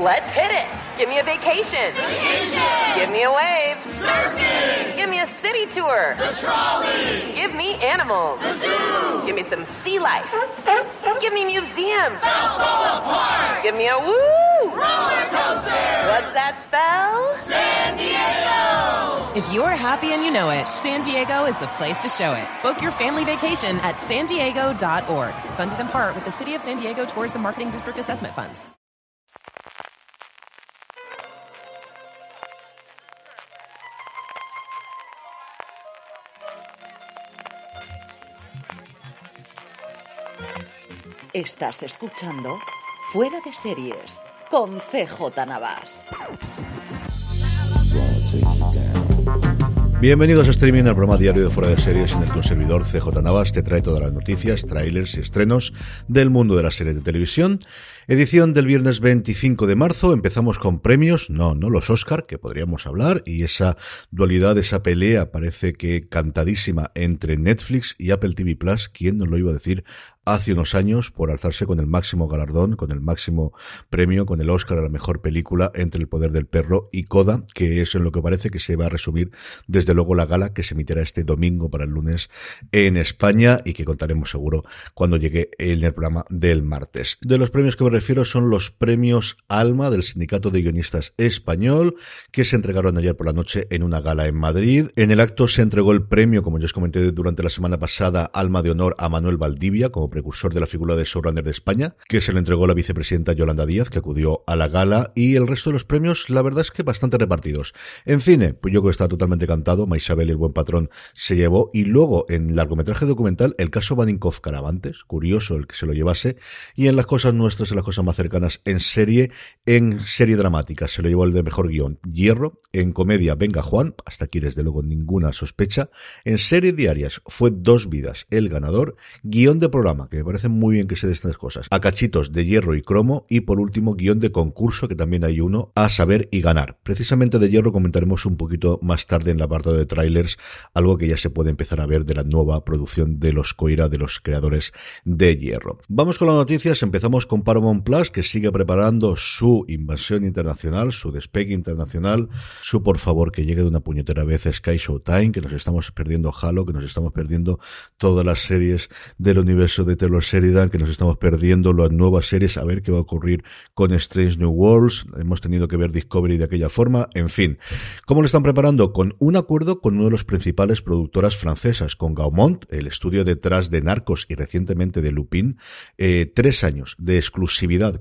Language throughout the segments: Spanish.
Let's hit it. Give me a vacation. Vacation. Give me a wave. Surfing. Give me a city tour. The trolley. Give me animals. The zoo. Give me some sea life. Give me museums. Balboa Park. Give me a woo. Roller coaster. What's that spell? San Diego. If you're happy and you know it, San Diego is the place to show it. Book your family vacation at san diego.org. Funded in part with the City of San Diego Tourism Marketing District Assessment Funds. Estás escuchando Fuera de Series con CJ Navas. Bienvenidos a Streaming, al programa diario de Fuera de Series en el que un servidor CJ Navas te trae todas las noticias, trailers y estrenos del mundo de las series de televisión. Edición del viernes 25 de marzo. Empezamos con premios, no, no los Oscar, que podríamos hablar, y esa dualidad, esa pelea parece que cantadísima entre Netflix y Apple TV Plus. ¿Quién nos lo iba a decir hace unos años por alzarse con el máximo galardón, con el máximo premio, con el Oscar a la mejor película entre El Poder del Perro y Coda, que es en lo que parece que se va a resumir desde luego la gala que se emitirá este domingo para el lunes en España y que contaremos seguro cuando llegue en el programa del martes. De los premios que me refiero son los premios Alma del Sindicato de Guionistas Español que se entregaron ayer por la noche en una gala en Madrid. En el acto se entregó el premio, como ya os comenté durante la semana pasada, Alma de Honor a Manuel Valdivia como precursor de la figura de showrunner de España, que se le entregó la vicepresidenta Yolanda Díaz, que acudió a la gala, y el resto de los premios, la verdad es que bastante repartidos. En cine, pues yo creo que está totalmente cantado, Maisabel y el buen patrón se llevó, y luego en largometraje documental, el caso Vaninkov Caravantes, curioso el que se lo llevase, y en las cosas nuestras, en las cosas más cercanas, en serie, en serie dramática, se lo llevó el de mejor guion, Hierro, en comedia, Venga Juan, hasta aquí desde luego ninguna sospecha, en serie diarias fue Dos Vidas, el ganador, guion de programa, que me parece muy bien que se de estas cosas. A cachitos de hierro y cromo y por último guion de concurso que también hay uno a saber y ganar. Precisamente de hierro comentaremos un poquito más tarde en la parte de trailers algo que ya se puede empezar a ver de la nueva producción de los Coira de los creadores de hierro. Vamos con las noticias, empezamos con Paramount Plus que sigue preparando su invasión internacional, su despegue internacional, su por favor que llegue de una puñetera vez Sky Showtime, que nos estamos perdiendo Halo, que nos estamos perdiendo todas las series del universo de Taylor Sheridan, que nos estamos perdiendo las nuevas series, a ver qué va a ocurrir con Strange New Worlds. Hemos tenido que ver Discovery de aquella forma, en fin. ¿Cómo lo están preparando? Con un acuerdo con uno de los principales productoras francesas, con Gaumont, el estudio detrás de Narcos y recientemente de Lupin. Eh, tres años de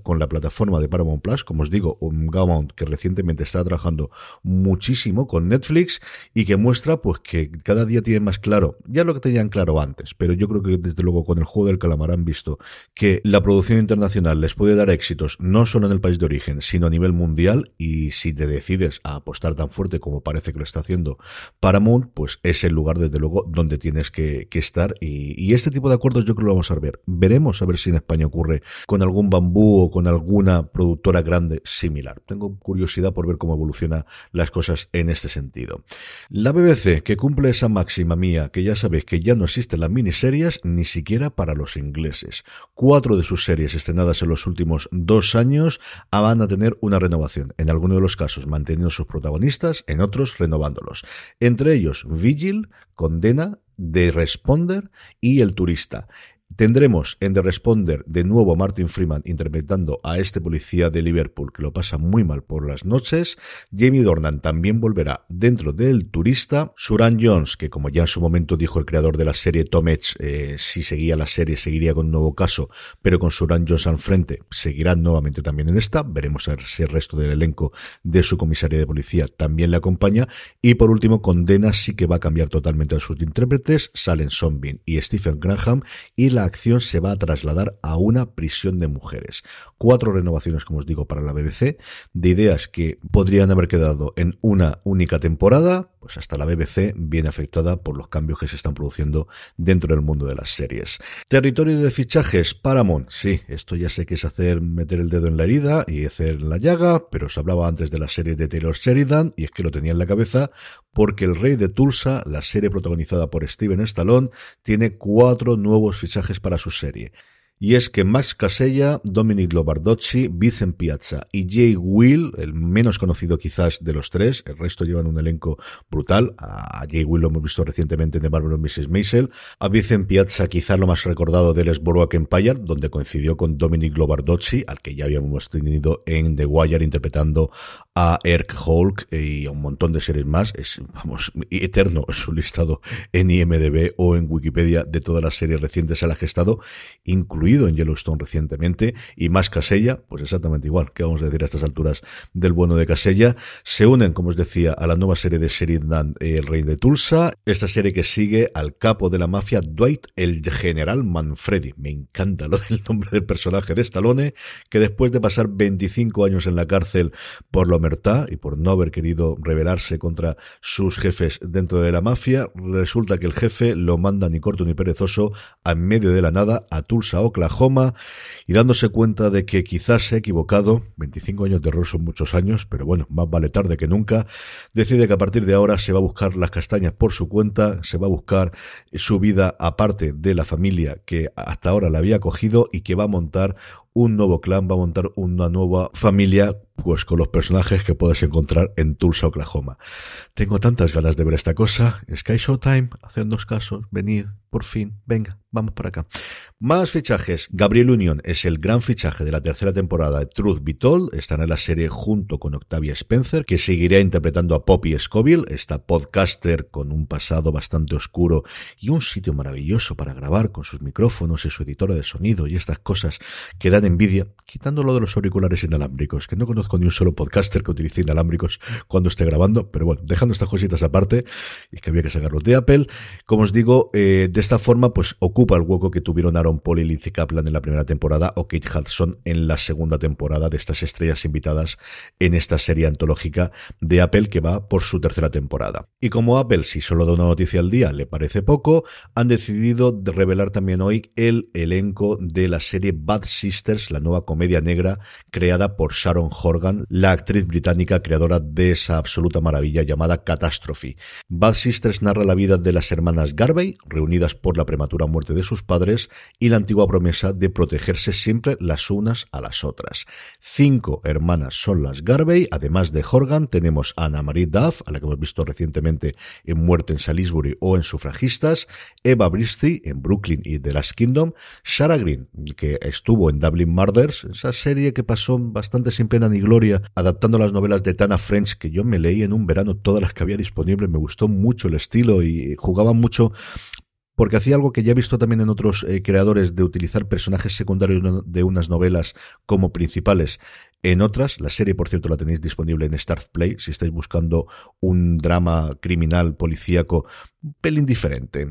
con la plataforma de Paramount Plus, como os digo, un Gaumont que recientemente está trabajando muchísimo con Netflix y que muestra pues que cada día tiene más claro, ya lo que tenían claro antes, pero yo creo que desde luego con el juego del calamar han visto que la producción internacional les puede dar éxitos no solo en el país de origen, sino a nivel mundial y si te decides a apostar tan fuerte como parece que lo está haciendo Paramount, pues es el lugar desde luego donde tienes que, que estar y, y, este tipo de acuerdos yo creo que lo vamos a ver. Veremos a ver si en España ocurre con algún bambú o con alguna productora grande similar. Tengo curiosidad por ver cómo evoluciona las cosas en este sentido. La BBC, que cumple esa máxima mía, que ya sabéis que ya no existen las miniseries ni siquiera para los ingleses. Cuatro de sus series estrenadas en los últimos dos años van a tener una renovación. En algunos de los casos manteniendo sus protagonistas, en otros renovándolos. Entre ellos Vigil, Condena, The Responder y El Turista. Tendremos en The Responder de nuevo a Martin Freeman interpretando a este policía de Liverpool que lo pasa muy mal por las noches. Jamie Dornan también volverá dentro del turista. Suran Jones, que como ya en su momento dijo el creador de la serie Tom Edge, eh, si seguía la serie seguiría con un nuevo caso, pero con Suran Jones al frente seguirá nuevamente también en esta. Veremos a ver si el resto del elenco de su comisaría de policía también le acompaña. Y por último, Condena sí que va a cambiar totalmente a sus intérpretes. Salen Son Bean y Stephen Graham y la la acción se va a trasladar a una prisión de mujeres. Cuatro renovaciones, como os digo, para la BBC, de ideas que podrían haber quedado en una única temporada, pues hasta la BBC viene afectada por los cambios que se están produciendo dentro del mundo de las series. Territorio de fichajes, Paramount, sí, esto ya sé que es hacer meter el dedo en la herida y hacer la llaga, pero os hablaba antes de la serie de Taylor Sheridan y es que lo tenía en la cabeza porque El Rey de Tulsa, la serie protagonizada por Steven Stallone, tiene cuatro nuevos fichajes para su serie y es que Max Casella, Dominic Lobardocci, Vincent Piazza y Jay Will, el menos conocido quizás de los tres, el resto llevan un elenco brutal, a Jay Will lo hemos visto recientemente en The Marvel Mrs. Maisel, a Vincent Piazza quizás lo más recordado del es Boardwalk Empire, donde coincidió con Dominic Lobardocci, al que ya habíamos tenido en The Wire interpretando a Erk Hulk y a un montón de series más, es, vamos, eterno su listado en IMDB o en Wikipedia de todas las series recientes a las que ha estado, incluido en Yellowstone recientemente, y más Casella, pues exactamente igual, que vamos a decir a estas alturas del bueno de Casella, se unen, como os decía, a la nueva serie de Sheridan, El Rey de Tulsa, esta serie que sigue al capo de la mafia, Dwight, el general Manfredi. Me encanta lo del nombre del personaje de Stallone, que después de pasar 25 años en la cárcel por lo omertá y por no haber querido rebelarse contra sus jefes dentro de la mafia, resulta que el jefe lo manda ni corto ni perezoso a medio de la nada a Tulsa, Oklahoma, Oklahoma y dándose cuenta de que quizás se ha equivocado, 25 años de error son muchos años, pero bueno, más vale tarde que nunca, decide que a partir de ahora se va a buscar las castañas por su cuenta, se va a buscar su vida aparte de la familia que hasta ahora la había acogido y que va a montar un nuevo clan, va a montar una nueva familia, pues con los personajes que puedes encontrar en Tulsa, Oklahoma. Tengo tantas ganas de ver esta cosa. Sky Showtime, hacednos casos, venid, por fin, venga, vamos para acá. Más fichajes. Gabriel Unión es el gran fichaje de la tercera temporada de Truth Be Told. Estará en la serie junto con Octavia Spencer, que seguirá interpretando a Poppy Scoville, esta podcaster con un pasado bastante oscuro y un sitio maravilloso para grabar con sus micrófonos y su editora de sonido y estas cosas que dan envidia, quitándolo de los auriculares inalámbricos, que no conozco ni un solo podcaster que utilice inalámbricos cuando esté grabando, pero bueno, dejando estas cositas aparte, y que había que sacarlos de Apple, como os digo, eh, de esta forma, pues ocupa el hueco que tuvieron Aaron Paul y Lizzie Kaplan en la primera temporada o Kate Hudson en la segunda temporada de estas estrellas invitadas en esta serie antológica de Apple que va por su tercera temporada. Y como Apple, si solo da una noticia al día, le parece poco, han decidido revelar también hoy el elenco de la serie Bad La nueva comedia negra creada por Sharon Horgan, la actriz británica creadora de esa absoluta maravilla llamada Catastrophe. Bad Sisters narra la vida de las hermanas Garvey, reunidas por la prematura muerte de sus padres, y la antigua promesa de protegerse siempre las unas a las otras. Cinco hermanas son las Garvey, además de Horgan tenemos a Anna Marie Duff, a la que hemos visto recientemente en Muerte en Salisbury o en Sufragistas, Eva Bristy en Brooklyn y The Last Kingdom, Sarah Green, que estuvo en Murders, esa serie que pasó bastante sin pena ni gloria, adaptando las novelas de Tana French, que yo me leí en un verano todas las que había disponibles, me gustó mucho el estilo y jugaba mucho porque hacía algo que ya he visto también en otros eh, creadores de utilizar personajes secundarios de unas novelas como principales en otras, la serie, por cierto, la tenéis disponible en Start Play, si estáis buscando un drama criminal policíaco, un pelín diferente,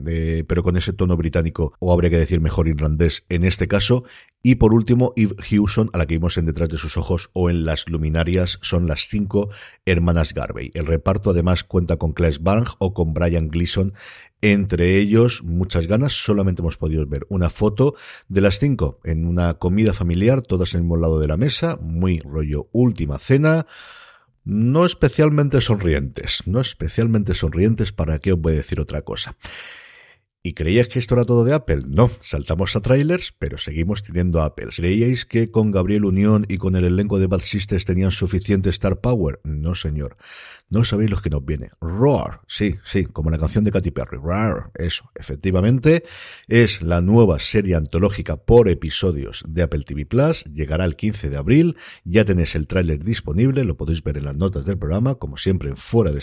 pero con ese tono británico, o habría que decir mejor irlandés en este caso. Y por último, Eve Hewson, a la que vimos en Detrás de sus ojos o en Las Luminarias, son las cinco hermanas Garvey. El reparto además cuenta con Claes Bang o con Brian Gleason. Entre ellos, muchas ganas, solamente hemos podido ver una foto de las cinco en una comida familiar, todas en el mismo lado de la mesa, muy rollo última cena, no especialmente sonrientes, no especialmente sonrientes, ¿para qué os voy a decir otra cosa? ¿Y creíais que esto era todo de Apple? No, saltamos a trailers, pero seguimos teniendo Apple. ¿Creíais que con Gabriel Unión y con el elenco de Bad Sisters tenían suficiente star power? No, señor. No sabéis lo que nos viene. Roar, sí, sí, como la canción de Katy Perry. Roar, eso, efectivamente, es la nueva serie antológica por episodios de Apple TV Plus. Llegará el 15 de abril. Ya tenéis el tráiler disponible, lo podéis ver en las notas del programa, como siempre en fuera de.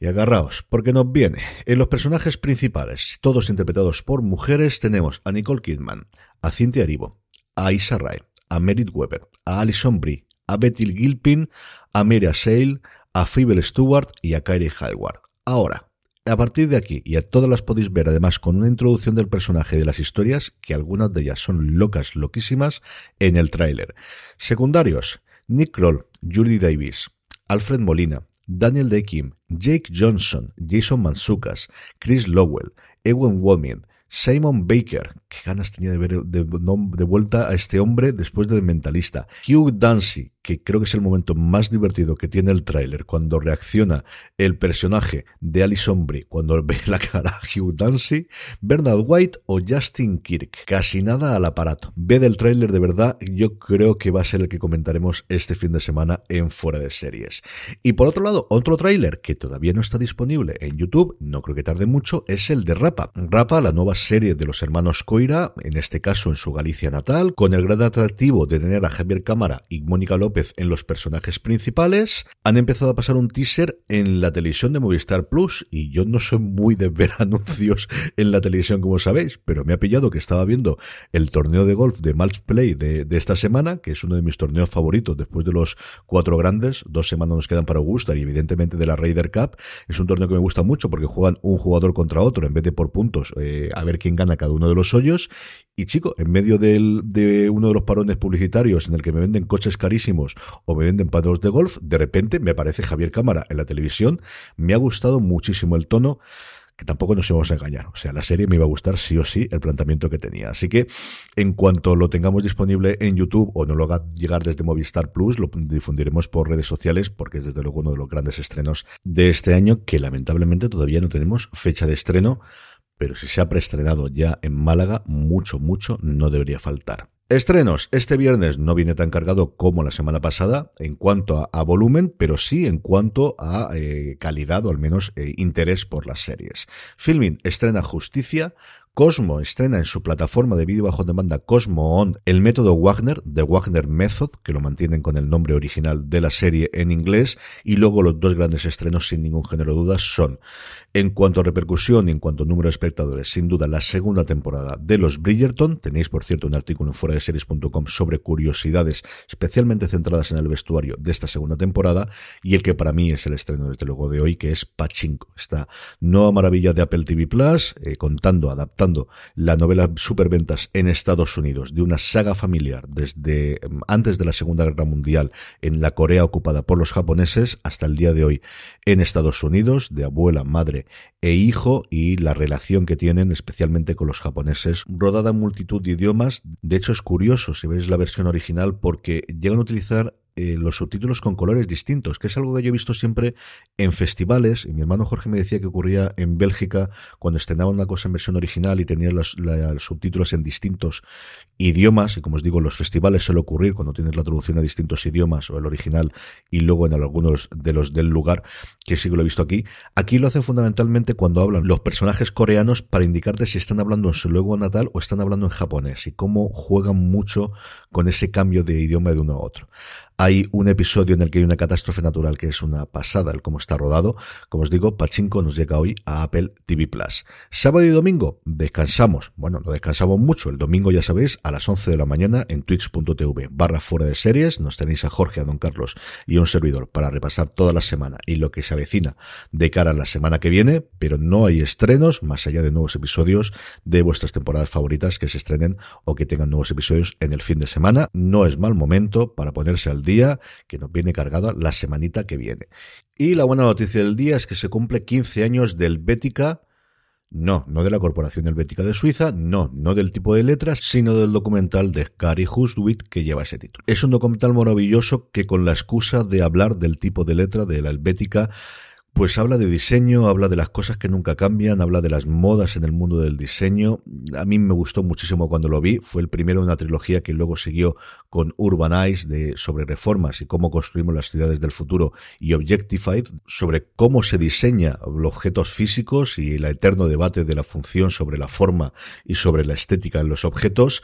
Y agarraos, porque nos viene. En los personajes principales, todos interpretados por mujeres, tenemos a Nicole Kidman, a Cynthia Erivo, a Isa Rae, a Merit Weber, a Alison Brie, a Betty Gilpin, a Mira Sale, a Phoebe Stewart y a Kyrie Hayward. Ahora, A partir de aquí, y a todas las podéis ver, además, con una introducción del personaje de las historias, que algunas de ellas son locas, loquísimas, en el tráiler. Secundarios, Nick Kroll, Julie Davis, Alfred Molina, Daniel Day Kim, Jake Johnson, Jason Mansukas, Chris Lowell, Ewan Walmin, Simon Baker, qué ganas tenía de ver de, de, vuelta a este hombre después de Mentalista, Hugh Dancy, que creo que es el momento más divertido que tiene el tráiler, cuando reacciona el personaje de Alison Brie, cuando ve la cara a Hugh Dancy, Bernard White o Justin Kirk. Casi nada al aparato. Ve del tráiler de verdad, yo creo que va a ser el que comentaremos este fin de semana en Fuera de Series. Y por otro lado, otro tráiler que todavía no está disponible en YouTube, no creo que tarde mucho, es el de Rapa. Rapa, la nueva serie de los hermanos Coira, en este caso en su Galicia natal, con el gran atractivo de tener a Javier Cámara y Mónica López en los personajes principales. Han empezado a pasar un teaser en la televisión de Movistar Plus y yo no soy muy de ver anuncios en la televisión como sabéis, pero me ha pillado que estaba viendo el torneo de golf de Match Play de, de esta semana, que es uno de mis torneos favoritos después de los cuatro grandes. Dos semanas nos quedan para Augusta y evidentemente de la Raider Cup. Es un torneo que me gusta mucho porque juegan un jugador contra otro en vez de por puntos, eh, a ver quién gana cada uno de los hoyos. Y chico, en medio del, de uno de los parones publicitarios en el que me venden coches carísimos o me venden palos de golf, de repente me aparece Javier Cámara en la televisión. Me ha gustado muchísimo el tono que tampoco nos íbamos a engañar. O sea, la serie me iba a gustar sí o sí el planteamiento que tenía. Así que en cuanto lo tengamos disponible en YouTube o no lo haga llegar desde Movistar Plus, lo difundiremos por redes sociales porque es desde luego uno de los grandes estrenos de este año que lamentablemente todavía no tenemos fecha de estreno pero si se ha preestrenado ya en Málaga, mucho, mucho no debería faltar. Estrenos. Este viernes no viene tan cargado como la semana pasada en cuanto a, volumen, pero sí en cuanto a eh, calidad o al menos eh, interés por las series. Filming estrena Justicia, Cosmo estrena en su plataforma de vídeo bajo demanda Cosmo On el método Wagner, The Wagner Method, que lo mantienen con el nombre original de la serie en inglés, y luego los dos grandes estrenos sin ningún género de dudas son, en cuanto a repercusión y en cuanto a número de espectadores, sin duda la segunda temporada de los Bridgerton, tenéis por cierto un artículo en fuera de series.com sobre curiosidades especialmente centradas en el vestuario de esta segunda temporada, y el que para mí es el estreno desde luego de hoy, que es Pachinko, esta nueva maravilla de Apple TV Plus, eh, contando, adaptando la novela superventas en Estados Unidos de una saga familiar desde antes de la Segunda Guerra Mundial en la Corea ocupada por los japoneses hasta el día de hoy en Estados Unidos, de abuela, madre e hijo y la relación que tienen especialmente con los japoneses, rodada en multitud de idiomas. De hecho es curioso si veis la versión original porque llegan a utilizar eh, los subtítulos con colores distintos, que es algo que yo he visto siempre en festivales. Y mi hermano Jorge me decía que ocurría en Bélgica cuando estrenaban una cosa en versión original y tenían los, subtítulos en distintos idiomas. Y como os digo, los festivales suele ocurrir cuando tienes la traducción a distintos idiomas o el original y luego en algunos de los del lugar, que sí que lo he visto aquí. Aquí lo hacen fundamentalmente cuando hablan los personajes coreanos para indicarte si están hablando en su lengua natal o están hablando en japonés y cómo juegan mucho con ese cambio de idioma de uno a otro. Hay un episodio en el que hay una catástrofe natural que es una pasada el cómo está rodado. Como os digo, Pachinko nos llega hoy a Apple TV Plus. Sábado y domingo descansamos. Bueno, no descansamos mucho. El domingo, ya sabéis, a las 11 de la mañana en twitch.tv barra fuera de series. Nos tenéis a Jorge, a Don Carlos y a un servidor para repasar toda la semana y lo que se avecina de cara a la semana que viene. Pero no hay estrenos más allá de nuevos episodios de vuestras temporadas favoritas que se estrenen o que tengan nuevos episodios en el fin de semana. No es mal momento para ponerse al que nos viene cargado la semanita que viene. Y la buena noticia del día es que se cumple 15 años del Bética. No, no de la Corporación Helvética de Suiza, no, no del tipo de letras, sino del documental de Gary Hustwit que lleva ese título. Es un documental maravilloso que con la excusa de hablar del tipo de letra de la Helvética pues habla de diseño, habla de las cosas que nunca cambian, habla de las modas en el mundo del diseño. A mí me gustó muchísimo cuando lo vi. Fue el primero de una trilogía que luego siguió con Urbanize de, sobre reformas y cómo construimos las ciudades del futuro y Objectified sobre cómo se diseña los objetos físicos y el eterno debate de la función sobre la forma y sobre la estética en los objetos.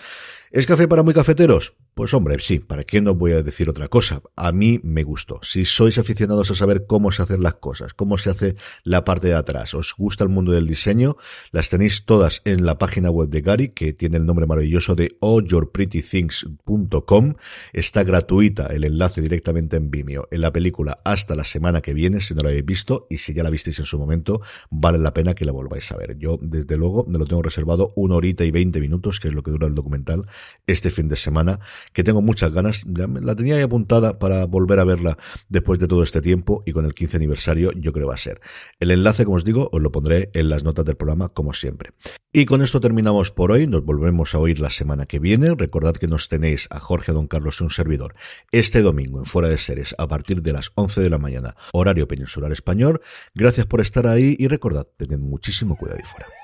¿Es café para muy cafeteros? Pues hombre, sí, ¿para qué no voy a decir otra cosa? A mí me gustó. Si sois aficionados a saber cómo se hacen las cosas, cómo se hace la parte de atrás, os gusta el mundo del diseño, las tenéis todas en la página web de Gary, que tiene el nombre maravilloso de allyourprettythings.com. Está gratuita el enlace directamente en Vimeo, en la película hasta la semana que viene, si no la habéis visto, y si ya la visteis en su momento, vale la pena que la volváis a ver. Yo, desde luego, me lo tengo reservado una horita y veinte minutos, que es lo que dura el documental, este fin de semana que tengo muchas ganas. La tenía ahí apuntada para volver a verla después de todo este tiempo y con el 15 aniversario yo creo va a ser. El enlace, como os digo, os lo pondré en las notas del programa como siempre. Y con esto terminamos por hoy. Nos volvemos a oír la semana que viene. Recordad que nos tenéis a Jorge Don Carlos y un servidor este domingo en Fuera de Seres a partir de las 11 de la mañana, horario peninsular español. Gracias por estar ahí y recordad, tened muchísimo cuidado ahí fuera.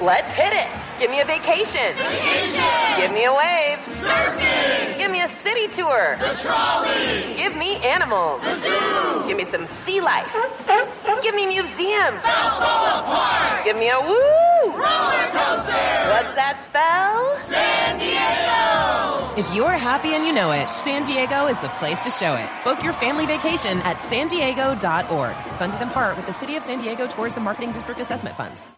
Let's hit it. Give me a vacation. Vacation. Give me a wave. Surfing. Give me a city tour. The trolley. Give me animals. The zoo. Give me some sea life. Give me museums. Balboa Park. Give me a woo. Roller coaster. What's that spell? San Diego. If you're happy and you know it, San Diego is the place to show it. Book your family vacation at san diego.org. Funded in part with the City of San Diego Tourism Marketing District Assessment Funds.